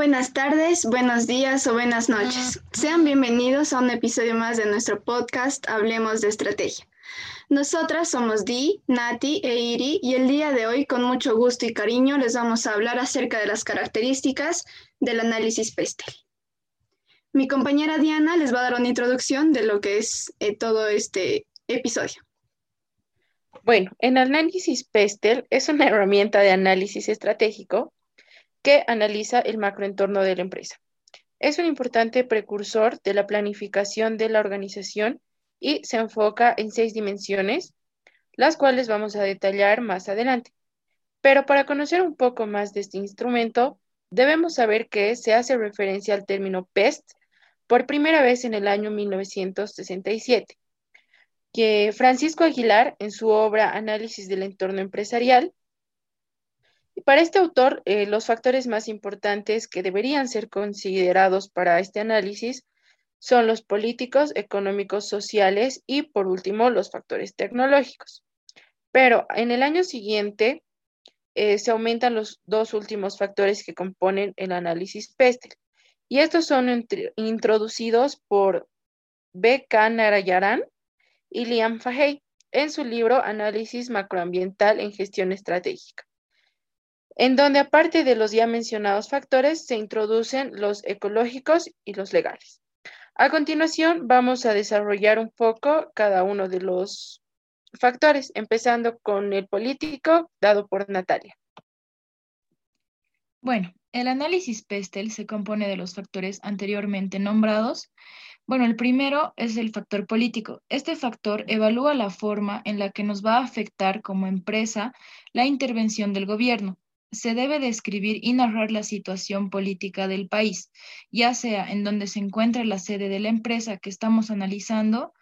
Buenas tardes, buenos días o buenas noches. Sean bienvenidos a un episodio más de nuestro podcast Hablemos de Estrategia. Nosotras somos Di, Nati e Iri y el día de hoy con mucho gusto y cariño les vamos a hablar acerca de las características del análisis PESTEL. Mi compañera Diana les va a dar una introducción de lo que es eh, todo este episodio. Bueno, el análisis PESTEL es una herramienta de análisis estratégico que analiza el macroentorno de la empresa. Es un importante precursor de la planificación de la organización y se enfoca en seis dimensiones, las cuales vamos a detallar más adelante. Pero para conocer un poco más de este instrumento, debemos saber que se hace referencia al término PEST por primera vez en el año 1967, que Francisco Aguilar, en su obra Análisis del entorno empresarial, para este autor, eh, los factores más importantes que deberían ser considerados para este análisis son los políticos, económicos, sociales y, por último, los factores tecnológicos. Pero en el año siguiente eh, se aumentan los dos últimos factores que componen el análisis PESTEL. Y estos son introducidos por B. K. Narayaran y Liam Fahey en su libro Análisis macroambiental en gestión estratégica en donde aparte de los ya mencionados factores se introducen los ecológicos y los legales. A continuación vamos a desarrollar un poco cada uno de los factores, empezando con el político dado por Natalia. Bueno, el análisis PESTEL se compone de los factores anteriormente nombrados. Bueno, el primero es el factor político. Este factor evalúa la forma en la que nos va a afectar como empresa la intervención del gobierno se debe describir y narrar la situación política del país, ya sea en donde se encuentre la sede de la empresa que estamos analizando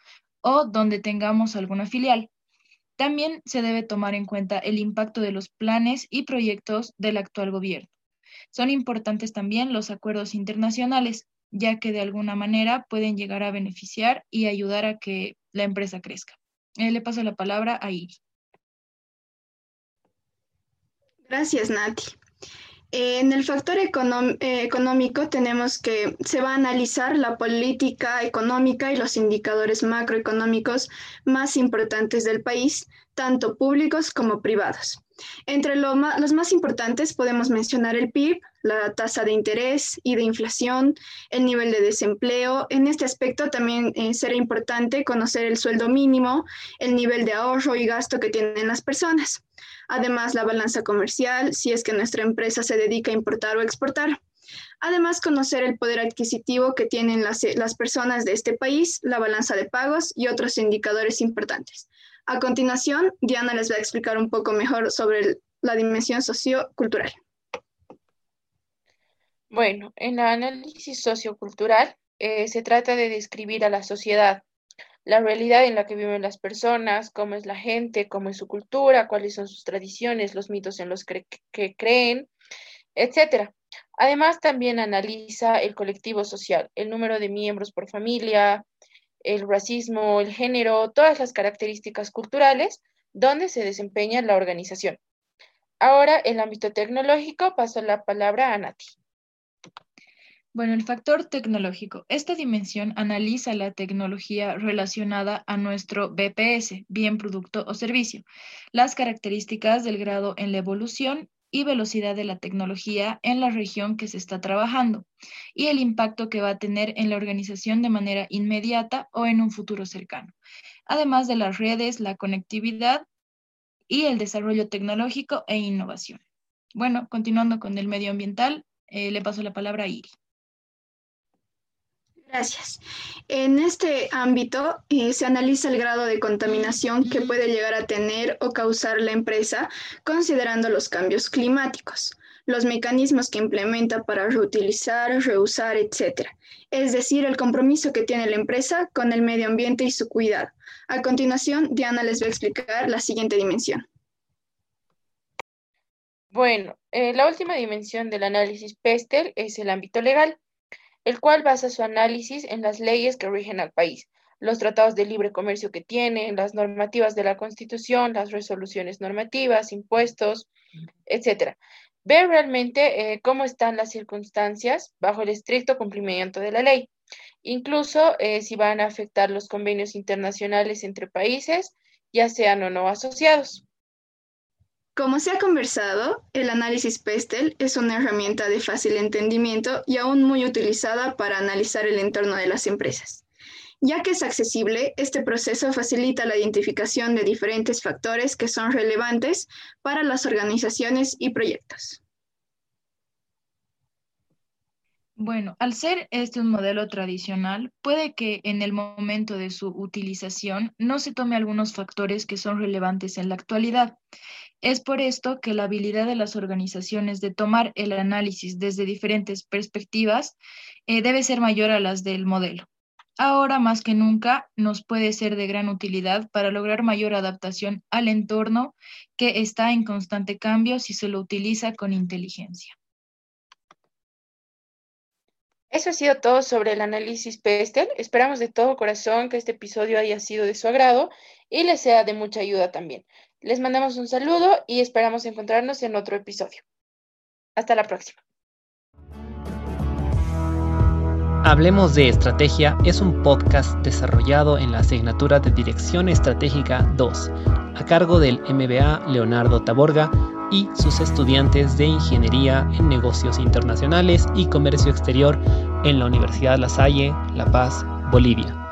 o donde tengamos alguna filial. También se debe tomar en cuenta el impacto de los planes y proyectos del actual gobierno. Son importantes también los acuerdos internacionales, ya que de alguna manera pueden llegar a beneficiar y ayudar a que la empresa crezca. Eh, le paso la palabra a Iri. Gracias, Nati. En el factor eh, económico tenemos que se va a analizar la política económica y los indicadores macroeconómicos más importantes del país, tanto públicos como privados. Entre los más importantes podemos mencionar el PIB, la tasa de interés y de inflación, el nivel de desempleo. En este aspecto también eh, será importante conocer el sueldo mínimo, el nivel de ahorro y gasto que tienen las personas. Además, la balanza comercial, si es que nuestra empresa se dedica a importar o exportar. Además, conocer el poder adquisitivo que tienen las, las personas de este país, la balanza de pagos y otros indicadores importantes. A continuación, Diana les va a explicar un poco mejor sobre la dimensión sociocultural. Bueno, en el análisis sociocultural eh, se trata de describir a la sociedad, la realidad en la que viven las personas, cómo es la gente, cómo es su cultura, cuáles son sus tradiciones, los mitos en los que, que creen, etc. Además, también analiza el colectivo social, el número de miembros por familia, el racismo, el género, todas las características culturales donde se desempeña la organización. Ahora, el ámbito tecnológico, paso la palabra a Nati. Bueno, el factor tecnológico. Esta dimensión analiza la tecnología relacionada a nuestro BPS, bien, producto o servicio, las características del grado en la evolución y velocidad de la tecnología en la región que se está trabajando y el impacto que va a tener en la organización de manera inmediata o en un futuro cercano, además de las redes, la conectividad y el desarrollo tecnológico e innovación. Bueno, continuando con el medioambiental, eh, le paso la palabra a Iri. Gracias. En este ámbito eh, se analiza el grado de contaminación que puede llegar a tener o causar la empresa considerando los cambios climáticos, los mecanismos que implementa para reutilizar, reusar, etc. Es decir, el compromiso que tiene la empresa con el medio ambiente y su cuidado. A continuación, Diana les va a explicar la siguiente dimensión. Bueno, eh, la última dimensión del análisis PESTEL es el ámbito legal el cual basa su análisis en las leyes que rigen al país, los tratados de libre comercio que tiene, las normativas de la Constitución, las resoluciones normativas, impuestos, etcétera. Ver realmente eh, cómo están las circunstancias bajo el estricto cumplimiento de la ley, incluso eh, si van a afectar los convenios internacionales entre países, ya sean o no asociados. Como se ha conversado, el análisis PESTEL es una herramienta de fácil entendimiento y aún muy utilizada para analizar el entorno de las empresas. Ya que es accesible, este proceso facilita la identificación de diferentes factores que son relevantes para las organizaciones y proyectos. Bueno, al ser este un modelo tradicional, puede que en el momento de su utilización no se tome algunos factores que son relevantes en la actualidad. Es por esto que la habilidad de las organizaciones de tomar el análisis desde diferentes perspectivas eh, debe ser mayor a las del modelo. Ahora más que nunca nos puede ser de gran utilidad para lograr mayor adaptación al entorno que está en constante cambio si se lo utiliza con inteligencia. Eso ha sido todo sobre el análisis PESTEL. Esperamos de todo corazón que este episodio haya sido de su agrado y les sea de mucha ayuda también. Les mandamos un saludo y esperamos encontrarnos en otro episodio. Hasta la próxima. Hablemos de Estrategia es un podcast desarrollado en la asignatura de Dirección Estratégica 2, a cargo del MBA Leonardo Taborga y sus estudiantes de Ingeniería en Negocios Internacionales y Comercio Exterior en la Universidad La Salle, La Paz, Bolivia.